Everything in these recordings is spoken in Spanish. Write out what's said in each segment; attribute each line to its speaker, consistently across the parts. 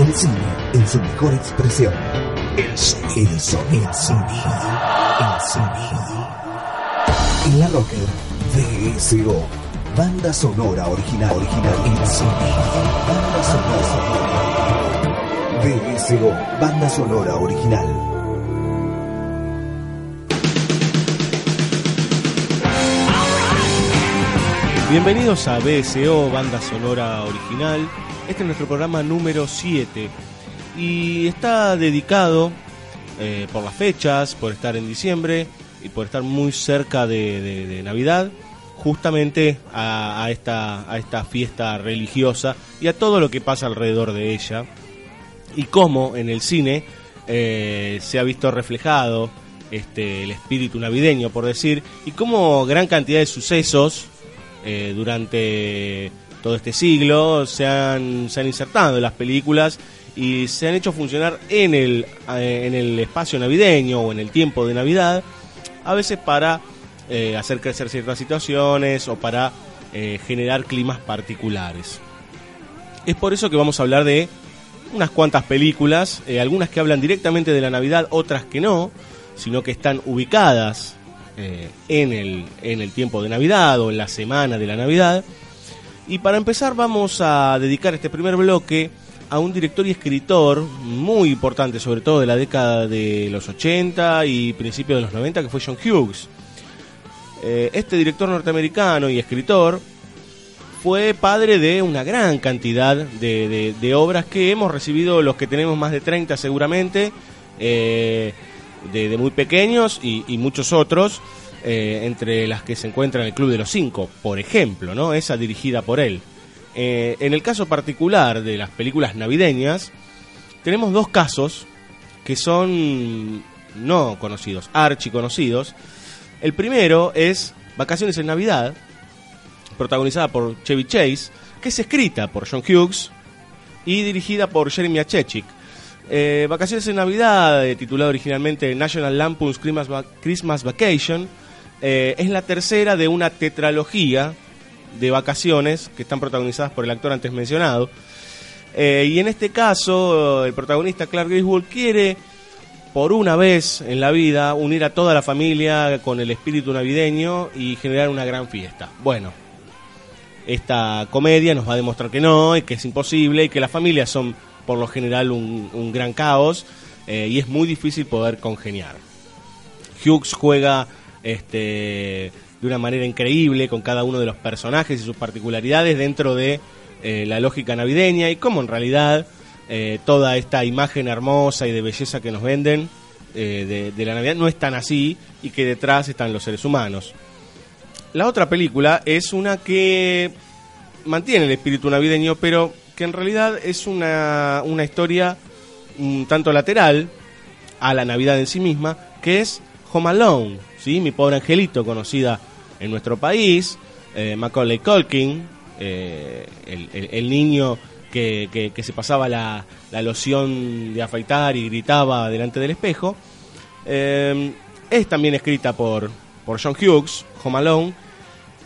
Speaker 1: El cine en su mejor expresión. El sonido, el sonido, el sonido. En la Rocker, VSO, banda sonora original, original, el sonido, banda sonora, VSO, banda sonora original.
Speaker 2: Bienvenidos a BSO, banda sonora original. Este es nuestro programa número 7 y está dedicado eh, por las fechas, por estar en diciembre y por estar muy cerca de, Navidad, justamente a, esta, a esta fiesta religiosa y a todo lo que pasa alrededor de ella y cómo en el cine eh, se ha visto reflejado este, el espíritu navideño, por decir, y cómo gran cantidad de sucesos eh, durante todo este siglo se han, se han insertado las películas y se han hecho funcionar en el, eh, en el espacio navideño o en el tiempo de Navidad, a veces para eh, hacer crecer ciertas situaciones o para generar climas particulares. Es por eso que vamos a hablar de unas cuantas películas, algunas que hablan directamente de la Navidad, otras que no, sino que están ubicadas eh, en, el, en el tiempo de Navidad o en la semana de la Navidad. Y para empezar vamos a dedicar este primer bloque a un director y escritor muy importante, sobre todo de la década de los 80 y principios de los 90, que fue John Hughes. Eh, este director norteamericano y escritor fue padre de una gran cantidad de, obras que hemos recibido los que tenemos más de 30 seguramente. Eh, de, muy pequeños y, muchos otros, eh, entre las que se encuentran el Club de los Cinco, por ejemplo, ¿no? Esa dirigida por él. Eh, en el caso particular de las películas navideñas, tenemos dos casos que son no conocidos, archiconocidos. El primero es Vacaciones en Navidad, protagonizada por Chevy Chase, que es escrita por John Hughes y dirigida por Jeremy Achechik eh, Vacaciones en Navidad, titulado originalmente National Lampoon's Christmas, Vacation, eh, es la tercera de una tetralogía de vacaciones que están protagonizadas por el actor antes mencionado. y en este caso, el protagonista Clark Griswold quiere, por una vez en la vida, unir a toda la familia con el espíritu navideño y generar una gran fiesta. Bueno, esta comedia nos va a demostrar que no, y que es imposible, y que las familias son por lo general un, gran caos eh, y es muy difícil poder congeniar. Hughes juega este, de una manera increíble con cada uno de los personajes y sus particularidades dentro de eh, la lógica navideña y cómo en realidad eh, toda esta imagen hermosa y de belleza que nos venden de, de la Navidad no es tan así y que detrás están los seres humanos. La otra película es una que mantiene el espíritu navideño, pero que en realidad es una, una historia un tanto lateral a la Navidad en sí misma, que es Home Alone, ¿sí? Mi pobre angelito, conocida en nuestro país, eh, Macaulay Culkin, eh, el, niño que, que, se pasaba la, la, loción de afeitar y gritaba delante del espejo. Eh, es también escrita por, por John Hughes, Home Alone,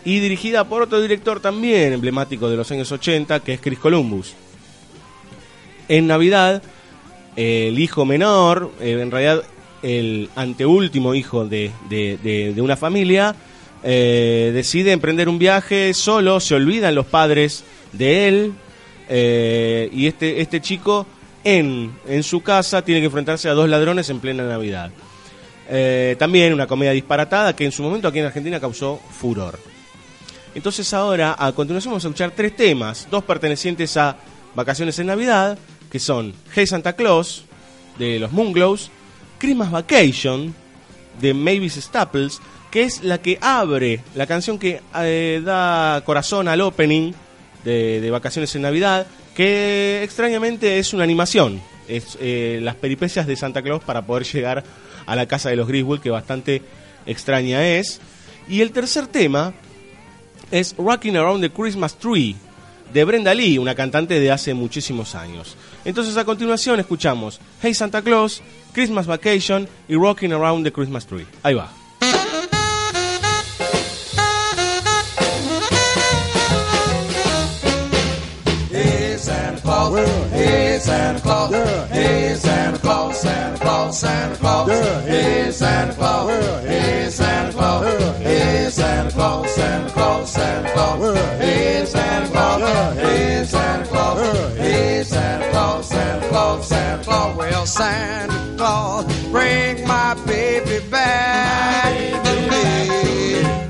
Speaker 2: y dirigida por otro director también emblemático de los años 80, que es Chris Columbus. En Navidad, el hijo menor, en realidad el anteúltimo hijo de, de, una familia, eh, decide emprender un viaje solo, se olvidan los padres de él, eh, y este, este chico en, en su casa tiene que enfrentarse a dos ladrones en plena Navidad. también una comedia disparatada que en su momento aquí en Argentina causó furor. Entonces ahora, a continuación vamos a escuchar tres temas, dos pertenecientes a Vacaciones en Navidad, que son Hey Santa Claus, de los Moonglows, Christmas Vacation, de Mavis Staples, que es la que abre, la canción que eh, da corazón al opening de, Vacaciones en Navidad, que extrañamente es una animación, es eh, las peripecias de Santa Claus para poder llegar a la casa de los Griswold, que bastante extraña es. Y el tercer tema es Rocking Around the Christmas Tree de Brenda Lee, una cantante de hace muchísimos años. Entonces a continuación escuchamos Hey Santa Claus, Christmas Vacation y Rocking Around the Christmas Tree. Ahí va. Yeah. Santa Claus,
Speaker 3: bring my baby back to me.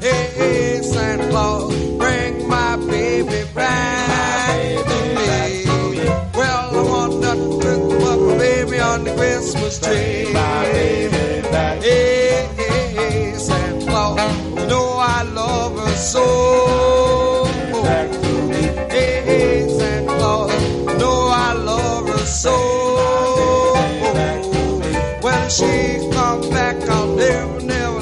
Speaker 3: Hey, hey, Santa Claus, bring my baby back to me. Well, I want nothing to but my baby on the Christmas tree. My baby back. Hey, hey, hey, Santa Claus, you know I love her so. Hey, hey, Santa Claus, you know I love her so she's come back, I'll never, never.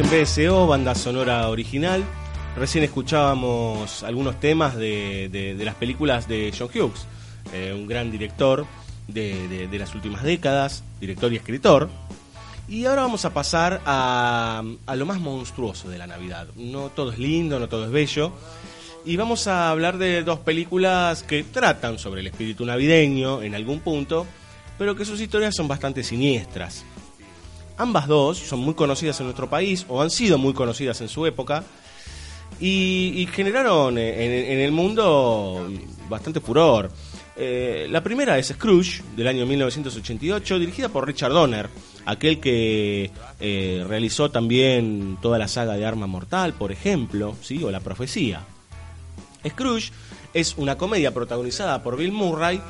Speaker 2: En BSO, banda sonora original. Recién escuchábamos algunos temas de, de- las películas de John Hughes, eh, un gran director de- de las últimas décadas, director y escritor. Y ahora vamos a pasar a, a lo más monstruoso de la Navidad. No todo es lindo, no todo es bello. Y vamos a hablar de dos películas que tratan sobre el espíritu navideño en algún punto, pero que sus historias son bastante siniestras. Ambas dos son muy conocidas en nuestro país, o han sido muy conocidas en su época, y, y generaron en, en el mundo bastante furor. Eh, la primera es Scrooge, del año 1988, dirigida por Richard Donner, aquel que eh, realizó también toda la saga de Arma Mortal, por ejemplo, ¿sí? o La Profecía. Scrooge es una comedia protagonizada por Bill Murray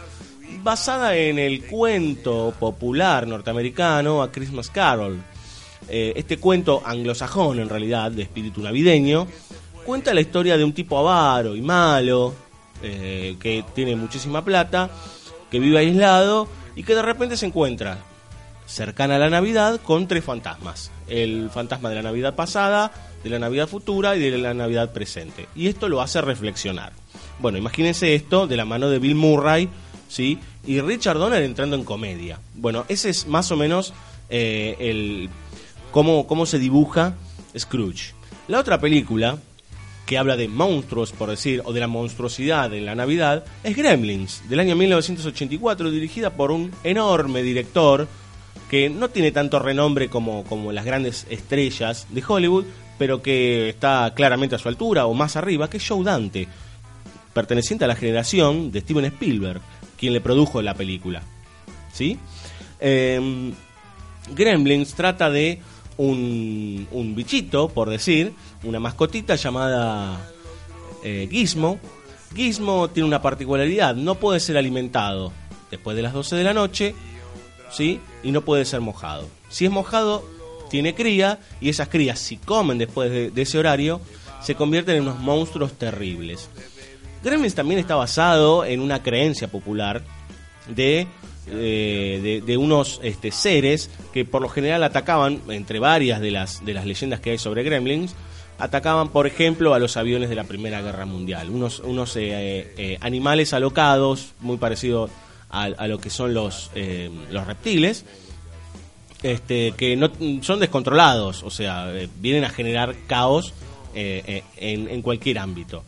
Speaker 2: basada en el cuento popular norteamericano A Christmas Carol. Eh, este cuento anglosajón, en realidad, de espíritu navideño, cuenta la historia de un tipo avaro y malo, eh, que tiene muchísima plata, que vive aislado y que de repente se encuentra cercana a la Navidad con tres fantasmas. El fantasma de la Navidad pasada, de la Navidad futura y de la Navidad presente. Y esto lo hace reflexionar. Bueno, imagínense esto de la mano de Bill Murray, ¿sí? Y Richard Donner entrando en comedia. Bueno, ese es más o menos eh, el cómo, cómo se dibuja Scrooge. La otra película, que habla de monstruos, por decir, o de la monstruosidad en la Navidad, es Gremlins, del año 1984, dirigida por un enorme director que no tiene tanto renombre como, como las grandes estrellas de Hollywood, pero que está claramente a su altura o más arriba, que es Joe Dante, perteneciente a la generación de Steven Spielberg, quien le produjo la película. ¿Sí? Eh, Gremlins trata de un, un bichito, por decir, una mascotita llamada eh, Gizmo. Gizmo tiene una particularidad, no puede ser alimentado después de las 12 de la noche, ¿sí? Y no puede ser mojado. Si es mojado, tiene cría, y esas crías, si comen después de, de ese horario, se convierten en unos monstruos terribles. Gremlins también está basado en una creencia popular de, eh, de, unos este, seres que por lo general atacaban, entre varias de las, de las leyendas que hay sobre Gremlins, atacaban, por ejemplo, a los aviones de la Primera Guerra Mundial. Unos, unos eh, eh, animales alocados, muy parecidos a, a lo que son los, eh, los reptiles, este, que no son descontrolados, o sea, vienen a generar caos en, en cualquier ámbito.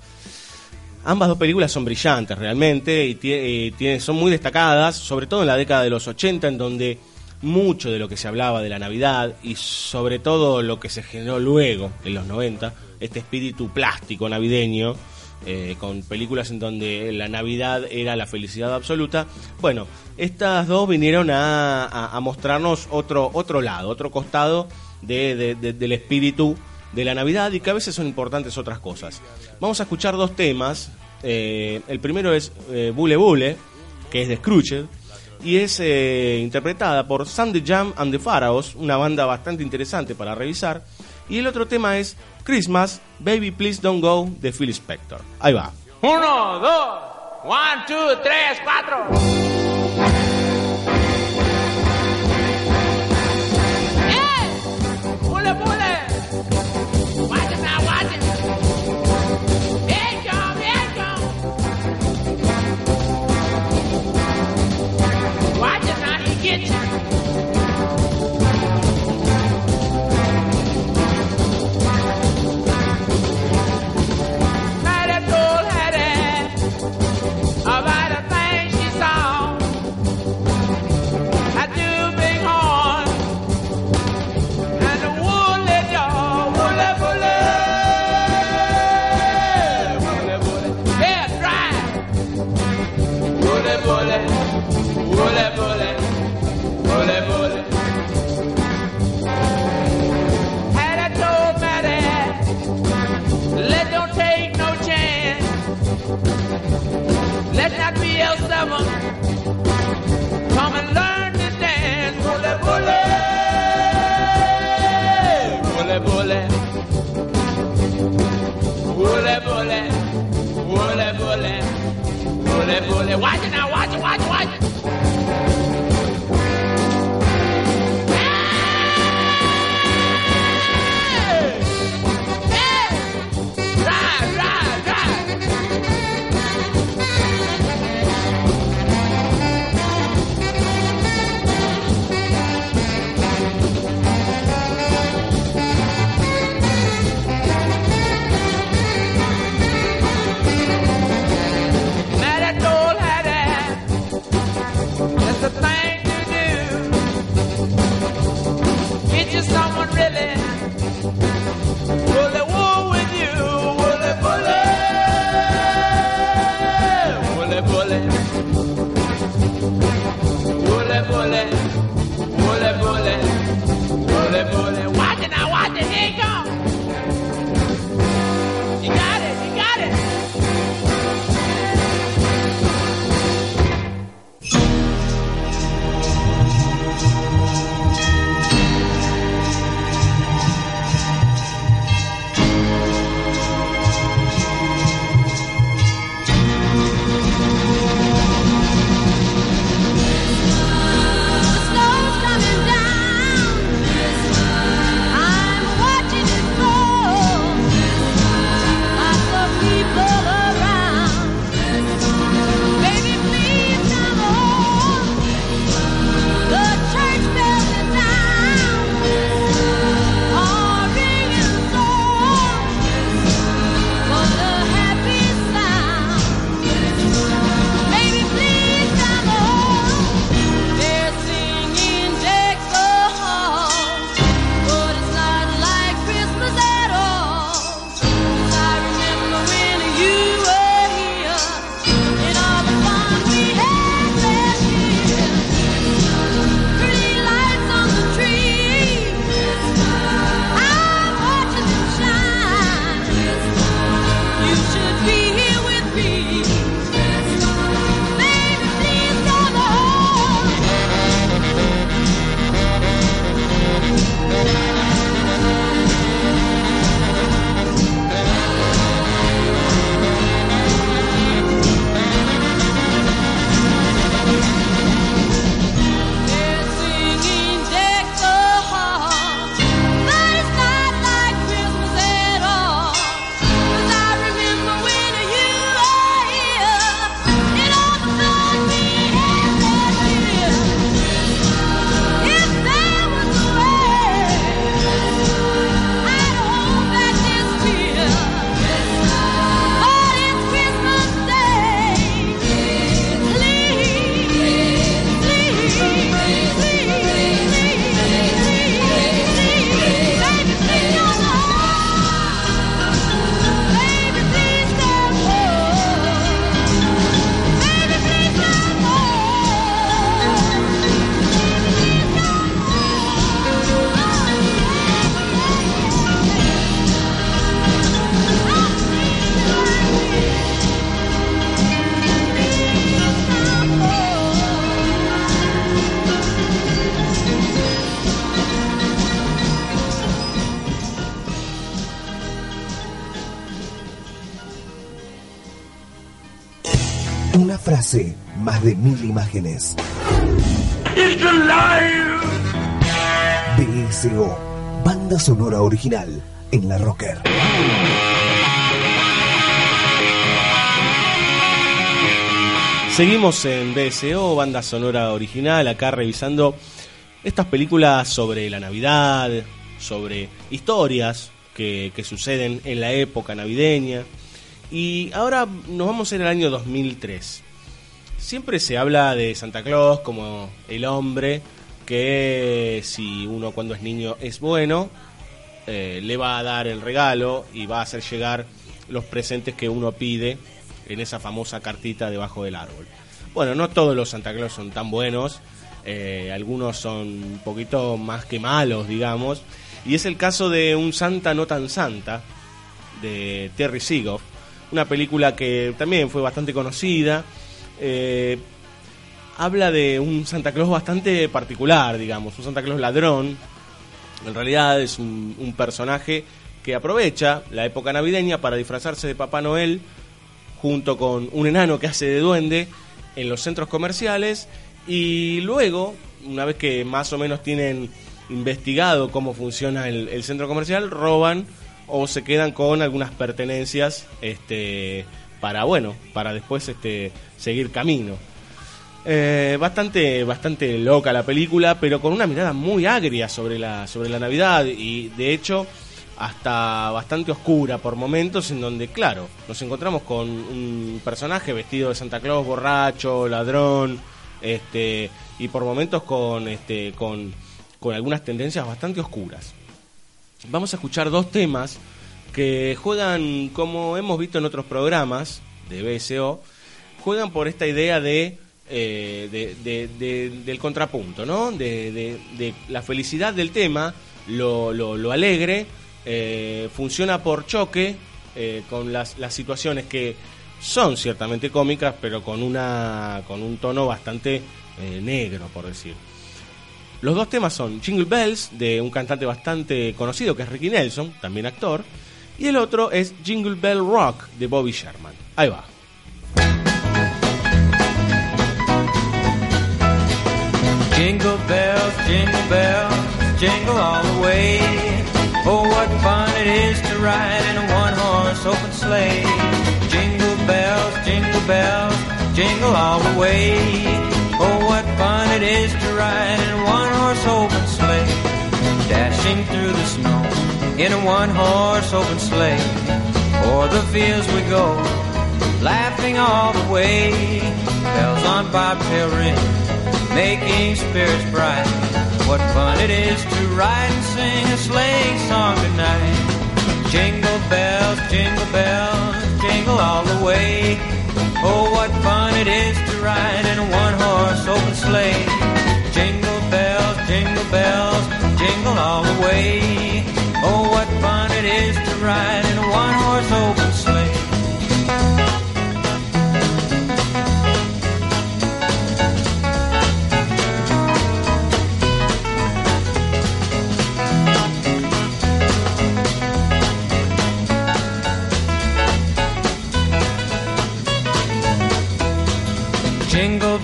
Speaker 2: Ambas dos películas son brillantes realmente y eh, son muy destacadas, sobre todo en la década de los 80, en donde mucho de lo que se hablaba de la Navidad y sobre todo lo que se generó luego, en los 90, este espíritu plástico navideño, eh, con películas en donde la Navidad era la felicidad absoluta. Bueno, estas dos vinieron a, mostrarnos otro, otro lado, otro costado del espíritu de la Navidad y que a veces son importantes otras cosas. Vamos a escuchar dos temas. Eh, el primero es eh, Bule Bule, que es de Scrooge y es eh, interpretada por Sandy Jam and the Pharaohs, una banda bastante interesante para revisar. Y el otro tema es Christmas, Baby Please Don't Go de Phil Spector. Ahí va.
Speaker 4: Uno, dos, one, two, tres, cuatro. at Happy L7. Come and learn to dance. Watch it
Speaker 1: now, watch it, watch it, watch it. Original en la Rocker.
Speaker 2: Seguimos en BSO, banda sonora original, acá revisando estas películas sobre la Navidad, sobre historias que, suceden en la época navideña. Y ahora nos vamos ir al año 2003. Siempre se habla de Santa Claus como el hombre que si uno cuando es niño es bueno, eh, le va a dar el regalo y va a hacer llegar los presentes que uno pide en esa famosa cartita debajo del árbol. Bueno, no todos los Santa Claus son tan buenos, eh, algunos son un poquito más que malos, digamos, y es el caso de Un Santa no tan Santa, de Terry Seagoff, una película que también fue bastante conocida, eh, habla de un Santa Claus bastante particular, digamos, un Santa Claus ladrón, en realidad es un, personaje que aprovecha la época navideña para disfrazarse de Papá Noel, junto con un enano que hace de duende en los centros comerciales y luego, una vez que más o menos tienen investigado cómo funciona el, el centro comercial, roban o se quedan con algunas pertenencias este, para, bueno, para después este, seguir camino. Eh, bastante, bastante loca la película, pero con una mirada muy agria sobre la, sobre la Navidad y de hecho hasta bastante oscura por momentos en donde, claro, nos encontramos con un personaje vestido de Santa Claus, borracho, ladrón, este, y por momentos con, este, con, con algunas tendencias bastante oscuras. Vamos a escuchar dos temas que juegan, como hemos visto en otros programas de BSO, juegan por esta idea de, eh, de- de- de- del contrapunto, ¿no? De, la felicidad del tema, lo, alegre, eh, funciona por choque eh, con las, las situaciones que son ciertamente cómicas, pero con, una, con un tono bastante negro, por decir. Los dos temas son Jingle Bells, de un cantante bastante conocido que es Ricky Nelson, también actor, y el otro es Jingle Bell Rock, de Bobby Sherman. Ahí va.
Speaker 5: Jingle bells, jingle bells, jingle all the way. Oh, what fun it is to ride in a one-horse open sleigh. Jingle bells, jingle bells, jingle all the way. Oh, what fun it is to ride in a one-horse open sleigh. Dashing through the snow in a one-horse open sleigh. O'er the fields we go, laughing all the way. Bells on bobtail ring making spirits bright. What fun it is to ride and sing a sleighing song tonight. Jingle bells, jingle bells, jingle all the way. Oh, what fun it is to ride in a one-horse open sleigh. Jingle bells, jingle bells, jingle all the way. Oh, what fun it is to ride in a one-horse open sleigh.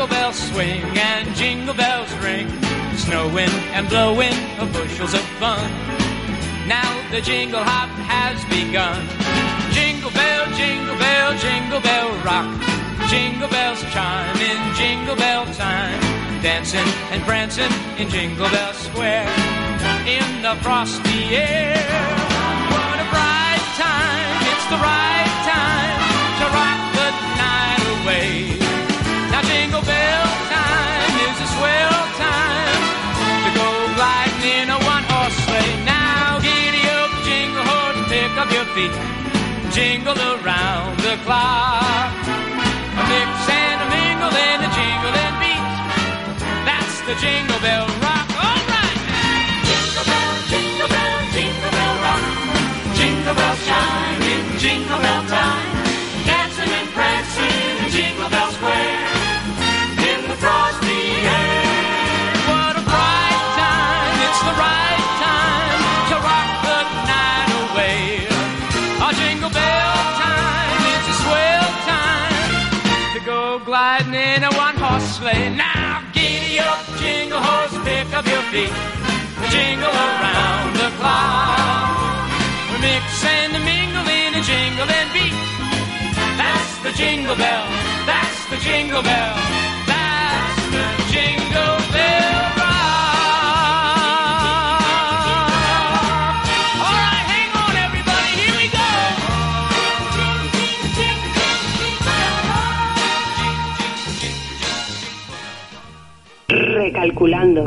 Speaker 5: Jingle bells
Speaker 4: swing and jingle bells ring. Snowing and blowing of bushels of fun. Now the jingle hop has begun. Jingle bell, jingle bell, jingle bell rock. Jingle bells chime in jingle bell time. Dancing and prancing in Jingle Bell Square. In the frosty air. What a bright time. It's the right time feet jingle around the clock. A mix and a mingle and a jingling beat. That's the jingle bell rock. All right. Jingle bell, jingle bell, jingle bell rock. Jingle bell chime in jingle bell time. Dancing and prancing in Jingle Bell Square. Gliding in a one horse sleigh. Now giddy up, jingle horse, pick up your feet. Jingle around the clock. We mix and mingle in a jingling beat. That's the jingle bell. That's the jingle bell. That's the jingle bell
Speaker 6: Recalculando.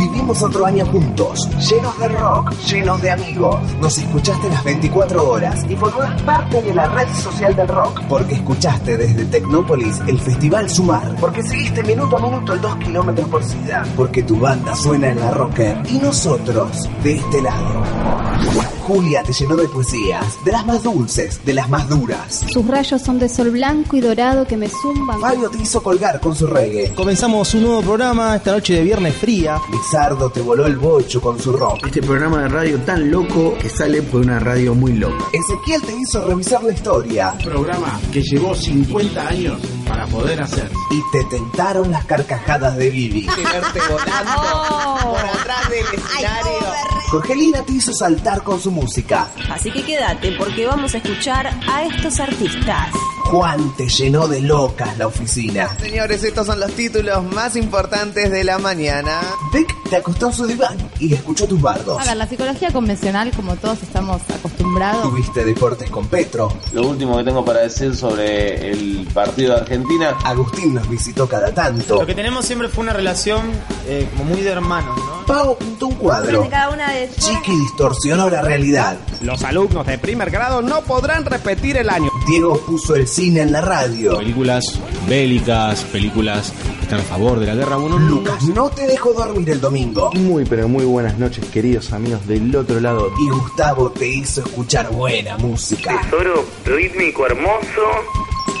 Speaker 1: Vivimos otro año juntos, llenos de rock, llenos de amigos. Nos escuchaste las 24 horas y formás parte de la red social del rock. Porque escuchaste desde Tecnópolis el Festival Sumar. Porque seguiste minuto a minuto el 2 kilómetros por ciudad. Porque tu banda suena en la rocker y nosotros de este lado. Julia te llenó de poesías, de las más dulces, de las más duras.
Speaker 7: Sus rayos son de sol blanco y dorado que me zumban.
Speaker 1: Fabio te hizo colgar con su reggae.
Speaker 8: Comenzamos un nuevo programa esta noche de viernes fría.
Speaker 1: Lizardo te voló el bocho con su rock.
Speaker 9: Este programa de radio tan loco que sale por una radio muy loca.
Speaker 1: Ezequiel te hizo revisar la historia.
Speaker 10: Programa que llevó 50 años para poder hacer.
Speaker 1: Y te tentaron las carcajadas de Vivi.
Speaker 11: Verte volando por atrás del escenario.
Speaker 1: Jorgelina te hizo saltar con su música.
Speaker 6: Así que quédate porque vamos a escuchar a estos artistas.
Speaker 1: Juan te llenó de locas la oficina.
Speaker 11: Señores, estos son los títulos más importantes de la mañana.
Speaker 1: Vic te acostó en su diván y escuchó tus bardos.
Speaker 12: A ver, la psicología convencional, como todos estamos acostumbrados.
Speaker 1: Tuviste deportes con Petro.
Speaker 13: Lo último que tengo para decir sobre el partido de Argentina.
Speaker 1: Agustín nos visitó cada tanto.
Speaker 8: Lo que tenemos siempre fue una relación eh, como muy de hermanos, ¿no?
Speaker 1: Pau pintó un cuadro.
Speaker 6: Cada una de
Speaker 1: Chiqui distorsionó la realidad.
Speaker 10: Los alumnos de primer grado no podrán repetir el año.
Speaker 1: Diego puso el cine en la radio.
Speaker 2: Películas bélicas, películas que están a favor de la guerra. Bueno,
Speaker 1: Lucas no te dejó dormir el domingo.
Speaker 9: Muy pero muy buenas noches queridos amigos del otro lado.
Speaker 1: Y Gustavo te hizo escuchar buena música.
Speaker 14: Tesoro rítmico hermoso.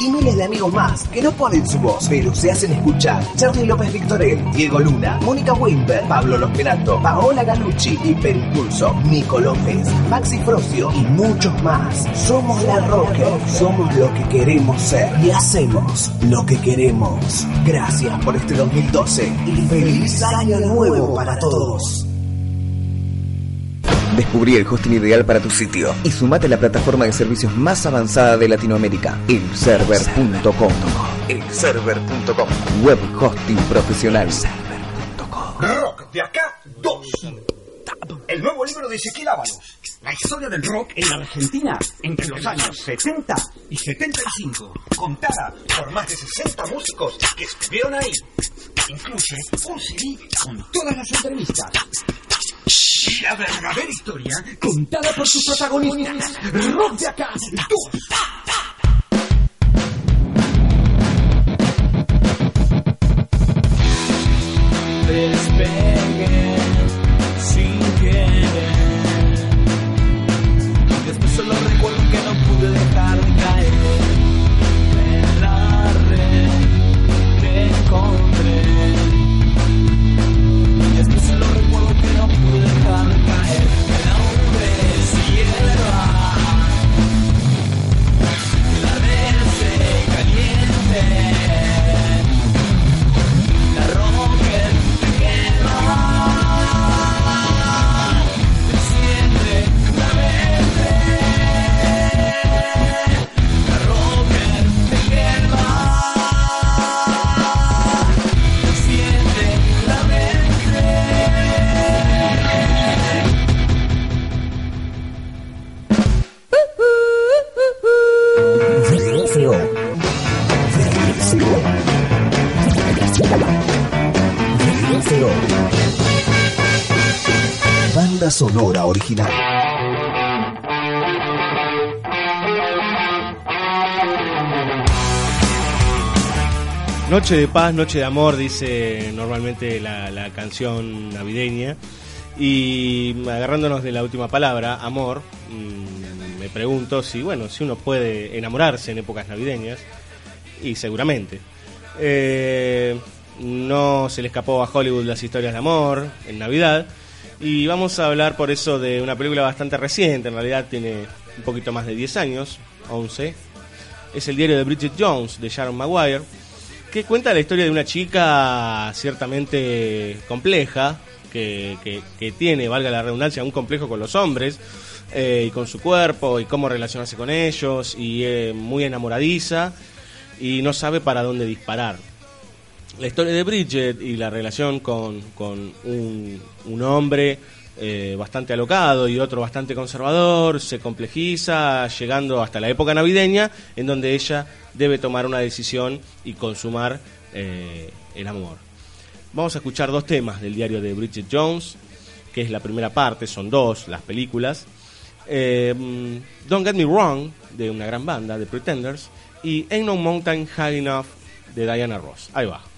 Speaker 1: Y miles de amigos más que no ponen su voz, pero se hacen escuchar. Charlie López Victorel, Diego Luna, Mónica Wimber, Pablo Losquerato, Paola Galucci, Hiperimpulso, Nico López, Maxi Frocio y muchos más. Somos la Rocker, somos lo que queremos ser y hacemos lo que queremos. Gracias por este 2012 y feliz año nuevo para todos.
Speaker 15: Descubrí el hosting ideal para tu sitio y sumate a la plataforma de servicios más avanzada de Latinoamérica, elserver.com. Elserver.com. Web hosting profesional.
Speaker 16: Rock de acá 2. El nuevo libro de Ezequiel Ábalos. La historia del rock en Argentina entre los años 70 y 75. Contada por más de 60 músicos que estuvieron ahí. Incluye un CD con todas las entrevistas. La verdadera historia contada por sus protagonistas. Rock de acá
Speaker 2: Noche de paz, noche de amor, dice normalmente la, la canción navideña. Y agarrándonos de la última palabra, amor, mm, me pregunto si, bueno, si uno puede enamorarse en épocas navideñas. Y seguramente. Eh, no se le escapó a Hollywood las historias de amor en Navidad. Y vamos a hablar por eso de una película bastante reciente, en realidad tiene un poquito más de 10 años, 11. Es el diario de Bridget Jones, de Sharon Maguire, que cuenta la historia de una chica ciertamente compleja, que, tiene, valga la redundancia, un complejo con los hombres eh, y con su cuerpo y cómo relacionarse con ellos, y eh, muy enamoradiza y no sabe para dónde disparar. La historia de Bridget y la relación con, con un hombre eh, bastante alocado y otro bastante conservador se complejiza llegando hasta la época navideña en donde ella debe tomar una decisión y consumar eh, el amor. Vamos a escuchar dos temas del diario de Bridget Jones, que es la primera parte, son dos las películas. Eh, Don't Get Me Wrong, de una gran banda, de Pretenders, y Ain't No Mountain High Enough, de Diana Ross. Ahí va.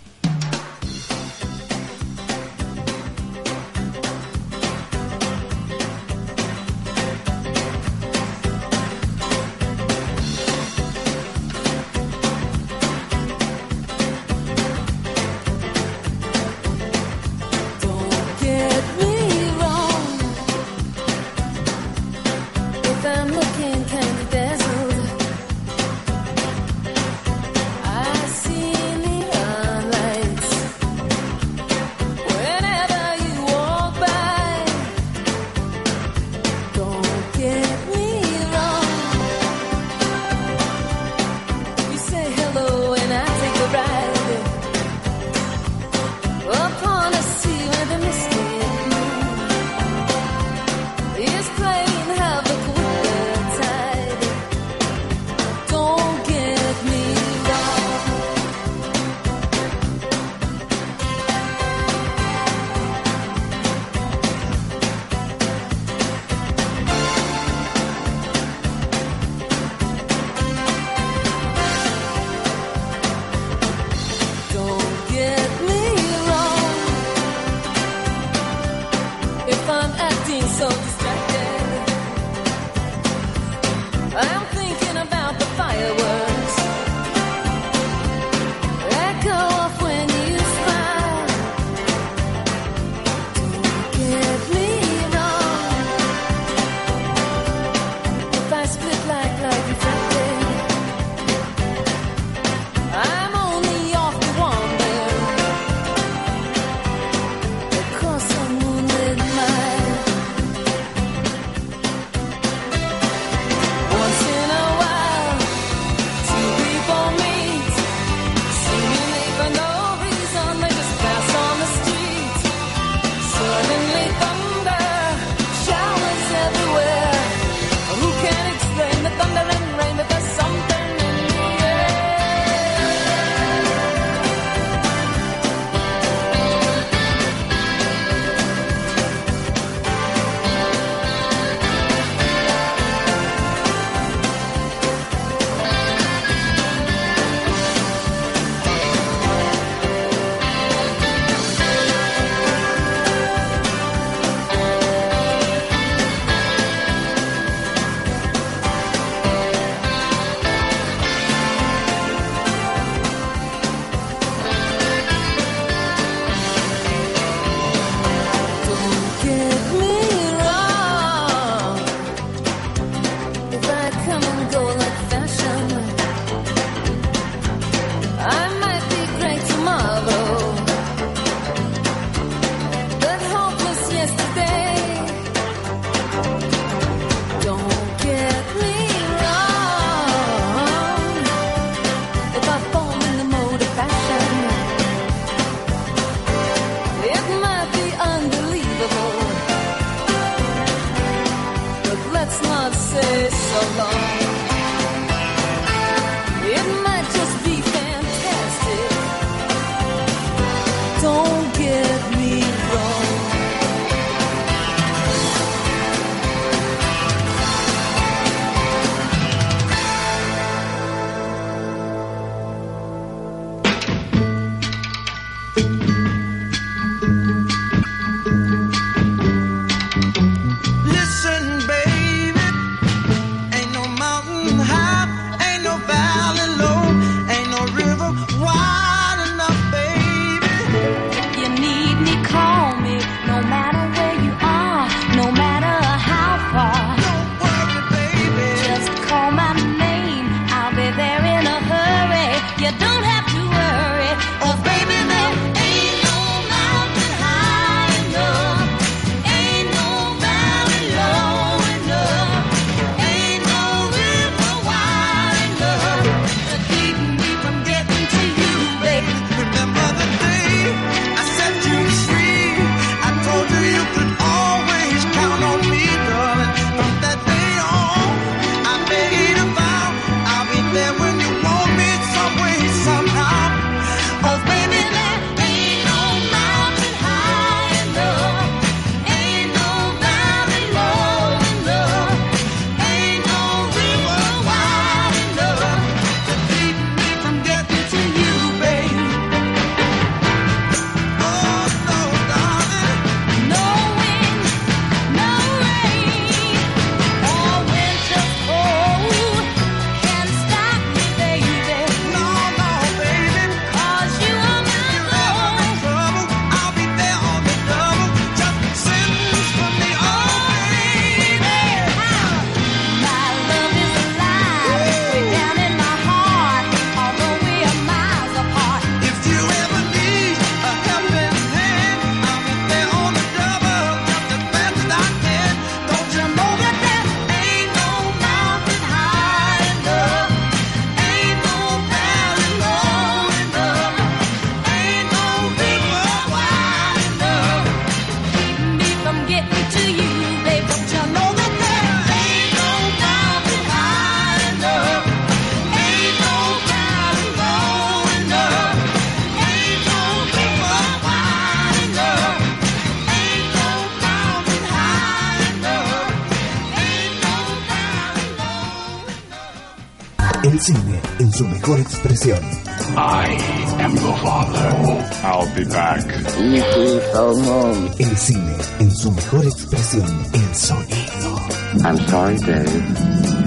Speaker 1: El cine en su mejor expresión. El sonido.
Speaker 17: I'm sorry, Dave.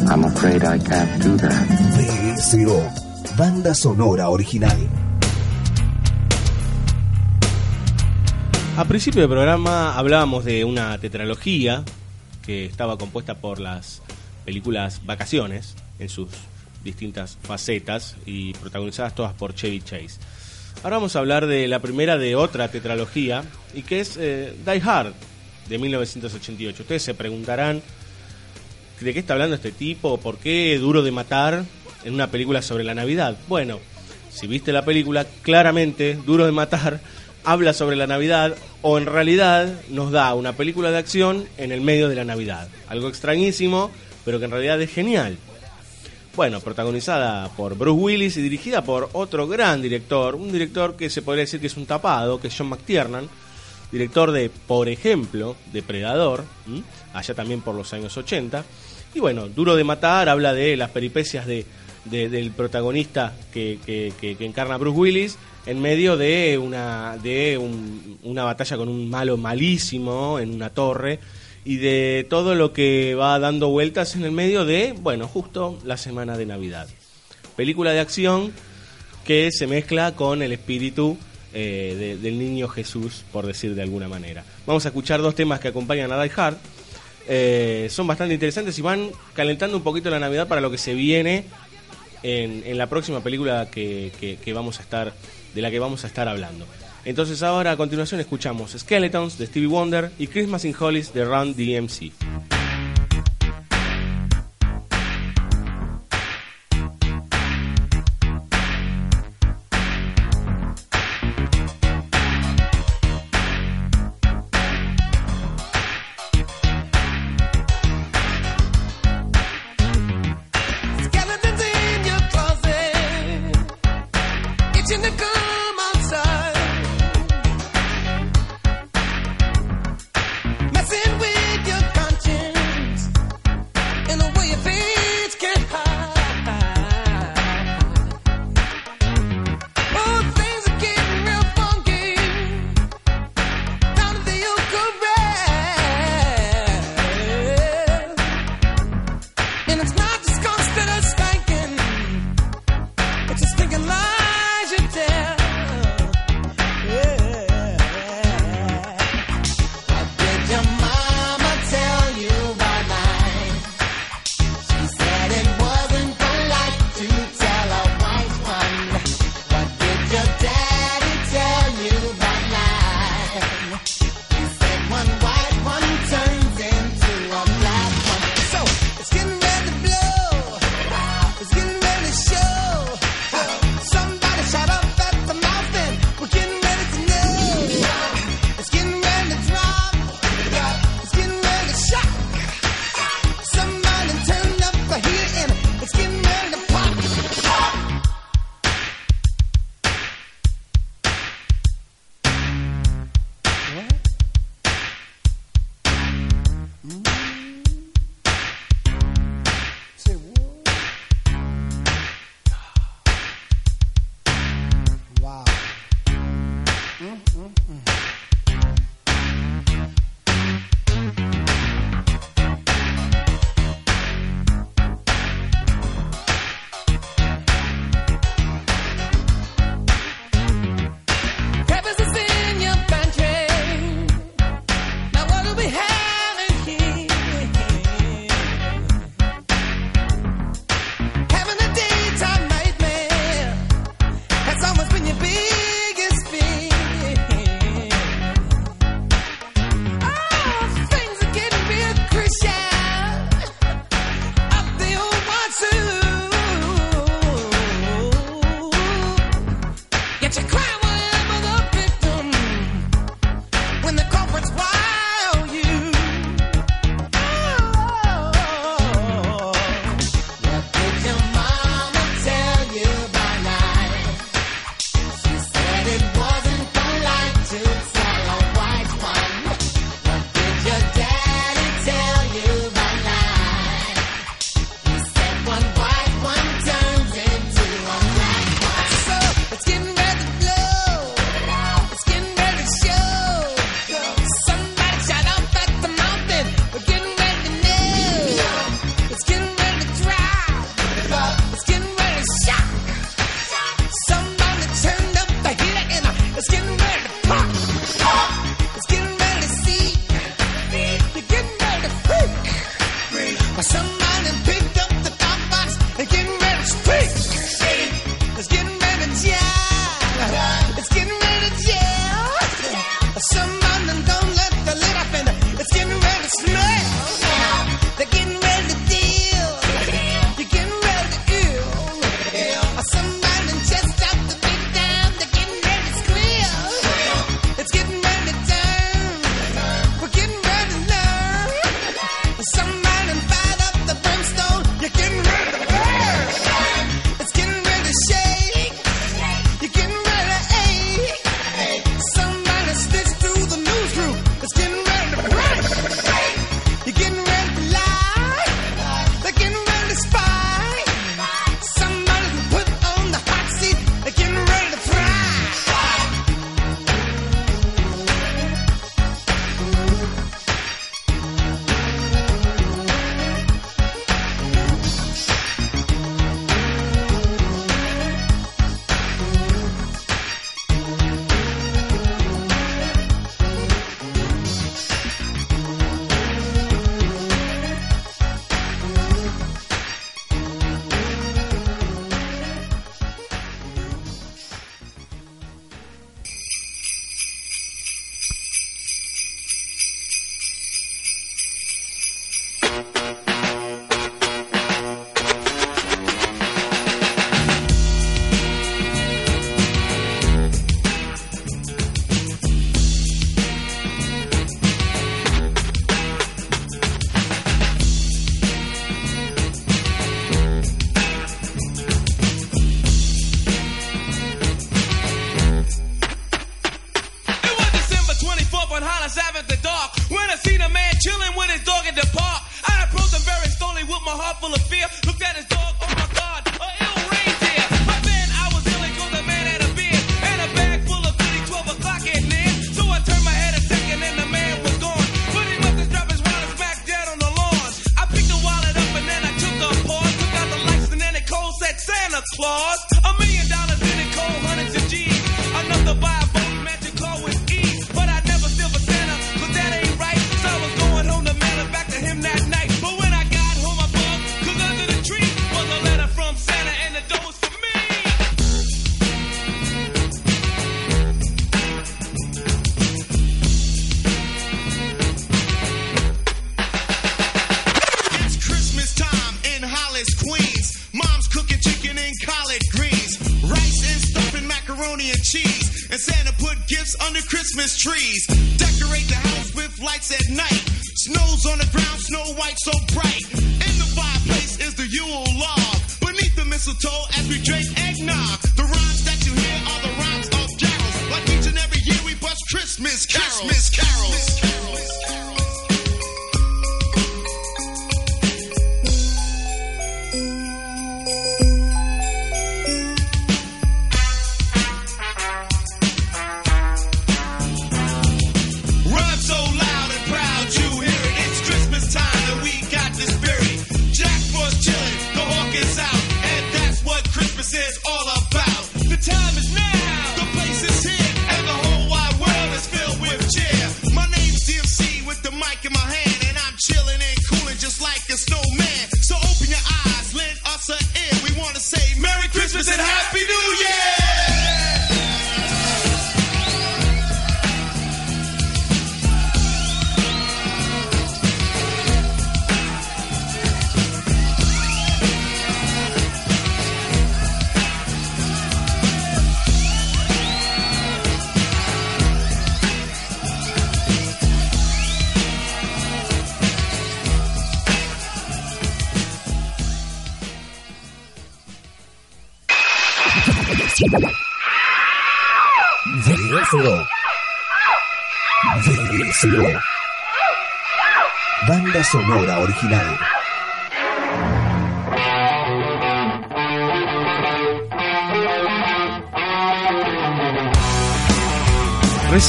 Speaker 17: I'm afraid I can't do that.
Speaker 1: BSO. Banda sonora original.
Speaker 2: A principio del programa hablábamos de una tetralogía que estaba compuesta por las películas Vacaciones en sus distintas facetas y protagonizadas todas por Chevy Chase. Ahora vamos a hablar de la primera de otra tetralogía y que es eh, Die Hard de 1988. Ustedes se preguntarán de qué está hablando este tipo, por qué duro de matar en una película sobre la Navidad. Bueno, si viste la película, claramente Duro de matar habla sobre la Navidad o en realidad nos da una película de acción en el medio de la Navidad. Algo extrañísimo, pero que en realidad es genial. Bueno, protagonizada por Bruce Willis y dirigida por otro gran director, un director que se podría decir que es un tapado, que es John McTiernan, director de, por ejemplo, Depredador, allá también por los años 80. Y bueno, Duro de Matar habla de las peripecias de, del protagonista que, que, encarna Bruce Willis en medio de una de una batalla con un malo malísimo en una torre y de todo lo que va dando vueltas en el medio de, bueno, justo la semana de Navidad. Película de acción que se mezcla con el espíritu eh, del niño Jesús, por decir de alguna manera. Vamos a escuchar dos temas que acompañan a Die Hard. Eh, son bastante interesantes y van calentando un poquito la Navidad para lo que se viene en, la próxima película que, que, vamos a estar, de la que vamos a estar hablando. Entonces ahora a continuación escuchamos Skeletons de Stevie Wonder y Christmas in Hollies de Run DMC.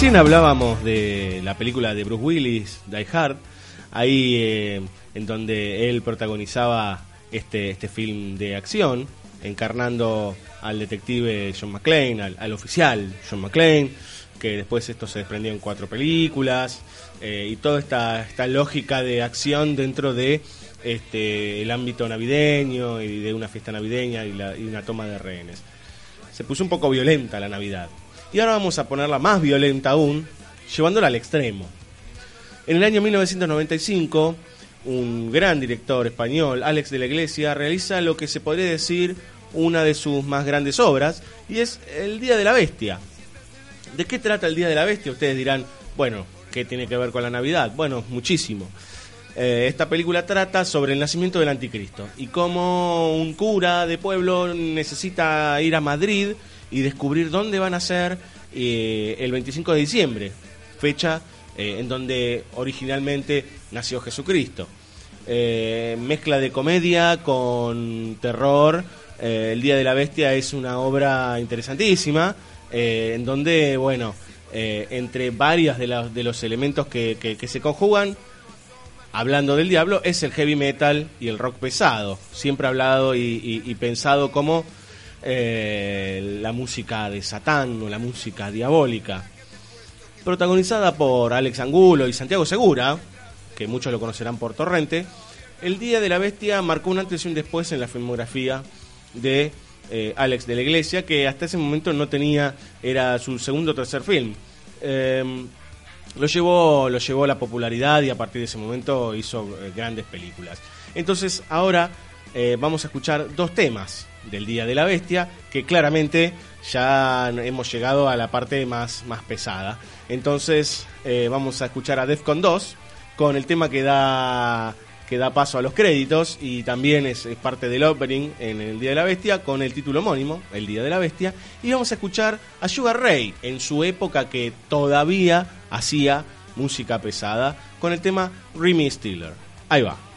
Speaker 2: Recién hablábamos de la película de Bruce Willis, Die Hard, ahí eh, en donde él protagonizaba este, este film de acción, encarnando al detective John McClane, al, al oficial John McClane, que después esto se desprendió en cuatro películas, eh, y toda esta, esta lógica de acción dentro de este, el ámbito navideño y de una fiesta navideña y, la- y una toma de rehenes. Se puso un poco violenta la Navidad. Y ahora vamos a ponerla más violenta aún, llevándola al extremo. En el año 1995, un gran director español, Alex de la Iglesia, realiza lo que se podría decir una de sus más grandes obras, y es El Día de la Bestia. ¿De qué trata el Día de la Bestia? Ustedes dirán, bueno, ¿qué tiene que ver con la Navidad? Bueno, muchísimo. Eh, esta película trata sobre el nacimiento del anticristo y cómo un cura de pueblo necesita ir a Madrid y descubrir dónde van a ser eh, el 25 de diciembre, fecha eh, en donde originalmente nació Jesucristo. Eh, mezcla de comedia con terror. El Día de la Bestia es una obra interesantísima, en donde, bueno, entre varios de, los- de los elementos que, se conjugan, hablando del diablo, es el heavy metal y el rock pesado. Siempre hablado y pensado como eh, la música de Satán o la música diabólica. Protagonizada por Alex Angulo y Santiago Segura, que muchos lo conocerán por Torrente, El Día de la Bestia marcó un antes y un después en la filmografía de eh, Alex de la Iglesia, que hasta ese momento no tenía, era su segundo o tercer film. Eh, lo llevó, lo llevó a la popularidad y a partir de ese momento hizo eh, grandes películas. Entonces ahora vamos a escuchar dos temas del Día de la Bestia, que claramente ya hemos llegado a la parte más, más pesada. Entonces eh, vamos a escuchar a Defcon 2 con el tema que da que da paso a los créditos y también es, es parte del opening en el Día de la Bestia con el título homónimo, El Día de la Bestia, y vamos a escuchar a Sugar Ray en su época que todavía hacía música pesada con el tema Remy Steeler. Ahí va.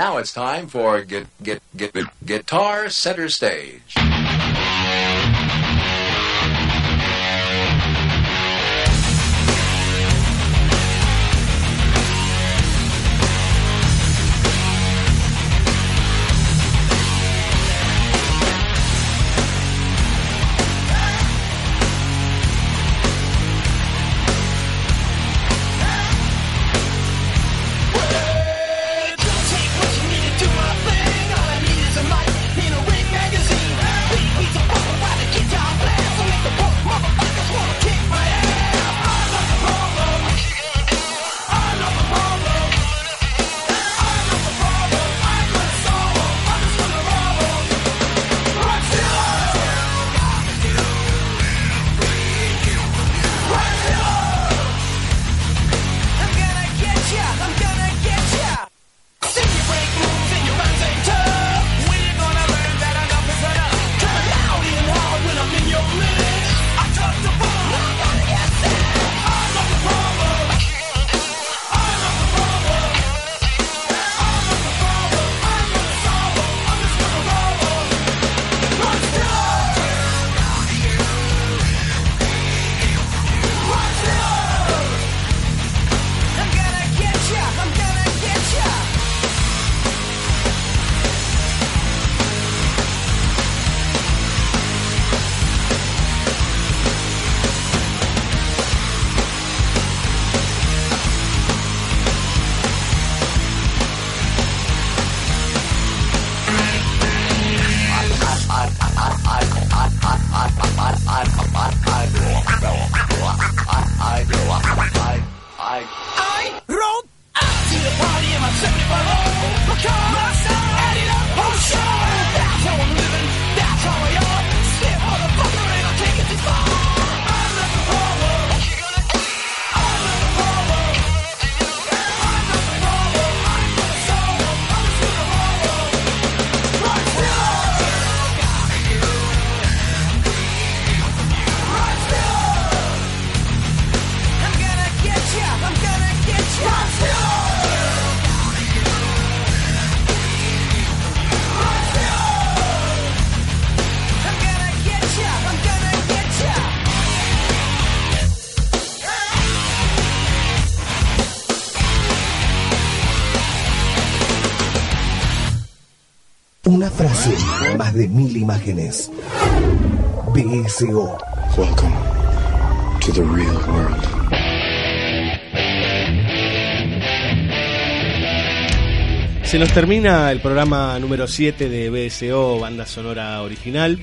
Speaker 18: Now it's time for get, get, get, Guitar Center Stage.
Speaker 1: De mil imágenes. BSO.
Speaker 19: Welcome to the real world.
Speaker 2: Se nos termina el programa número 7 de BSO, banda sonora original,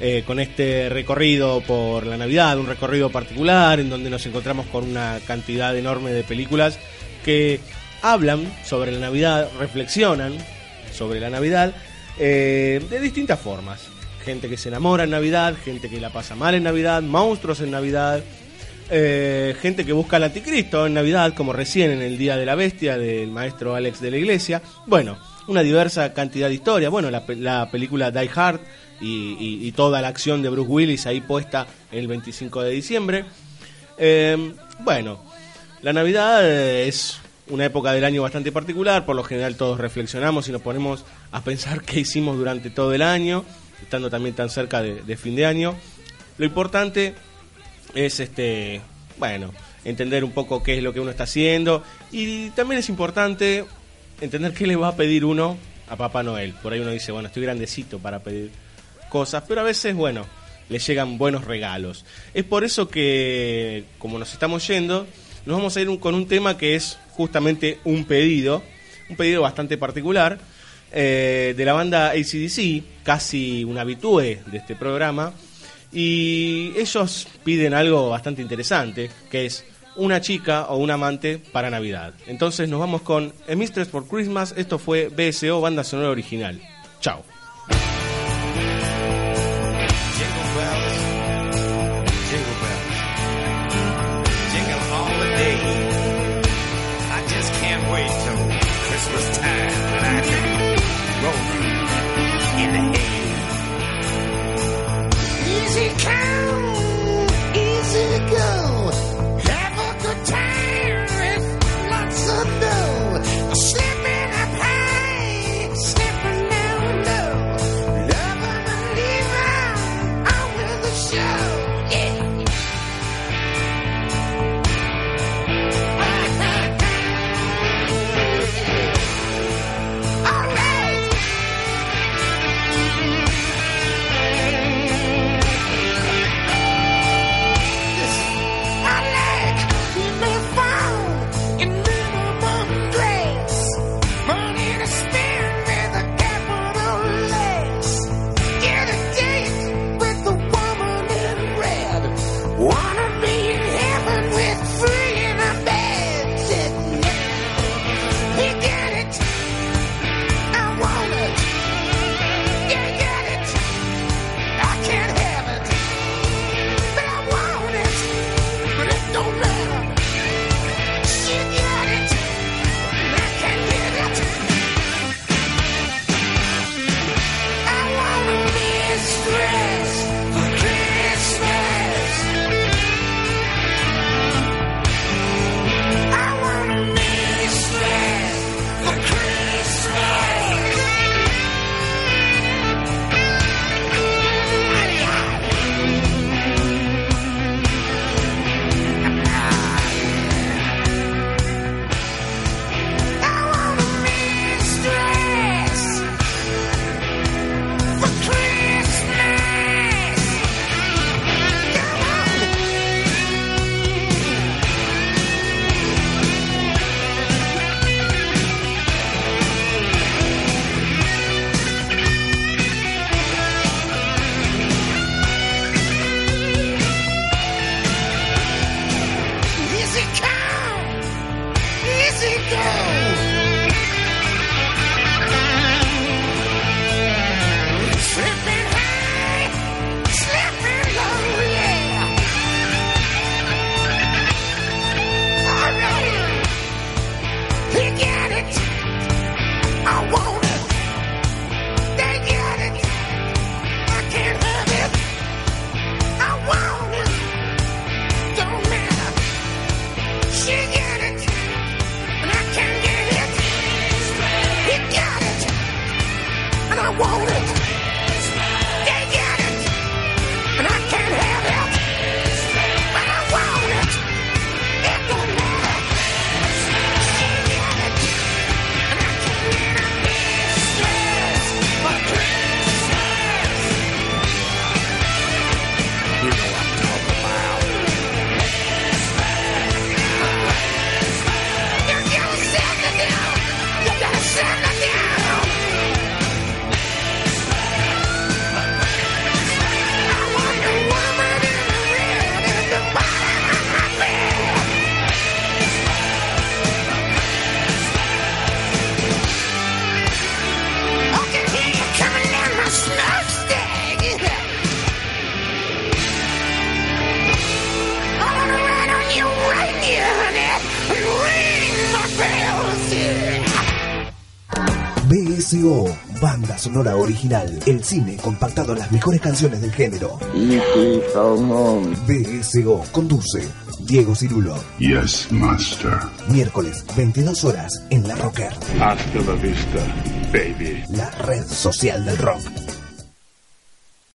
Speaker 2: eh, con este recorrido por la Navidad, un recorrido particular en donde nos encontramos con una cantidad enorme de películas que hablan sobre la Navidad, reflexionan sobre la Navidad eh, de distintas formas. Gente que se enamora en Navidad, gente que la pasa mal en Navidad, monstruos en Navidad, eh, gente que busca al anticristo en Navidad, como recién en el Día de la Bestia del maestro Alex de la Iglesia. Bueno, una diversa cantidad de historias. Bueno, la, la película Die Hard y, y- y toda la acción de Bruce Willis ahí puesta el 25 de diciembre. Eh, bueno, la Navidad eh, es una época del año bastante particular, por lo general todos reflexionamos y nos ponemos a pensar qué hicimos durante todo el año, estando también tan cerca de, fin de año. Lo importante es este, bueno, entender un poco qué es lo que uno está haciendo y también es importante entender qué le va a pedir uno a Papá Noel. Por ahí uno dice, bueno, estoy grandecito para pedir cosas, pero a veces, bueno, le llegan buenos regalos. Es por eso que, como nos estamos yendo, nos vamos a ir con un tema que es justamente un pedido, un pedido bastante particular, eh, de la banda ACDC, casi un habitué de este programa, y ellos piden algo bastante interesante, que es una chica o un amante para Navidad. Entonces nos vamos con A Mistress for Christmas, esto fue BSO, banda sonora original. Chao.
Speaker 1: Original. El cine compactado en las mejores canciones del género. BSO conduce Diego Cirulo.
Speaker 20: Yes, master.
Speaker 1: Miércoles, 22 horas en La Rocker.
Speaker 20: Hasta la vista, baby.
Speaker 1: La red social del rock.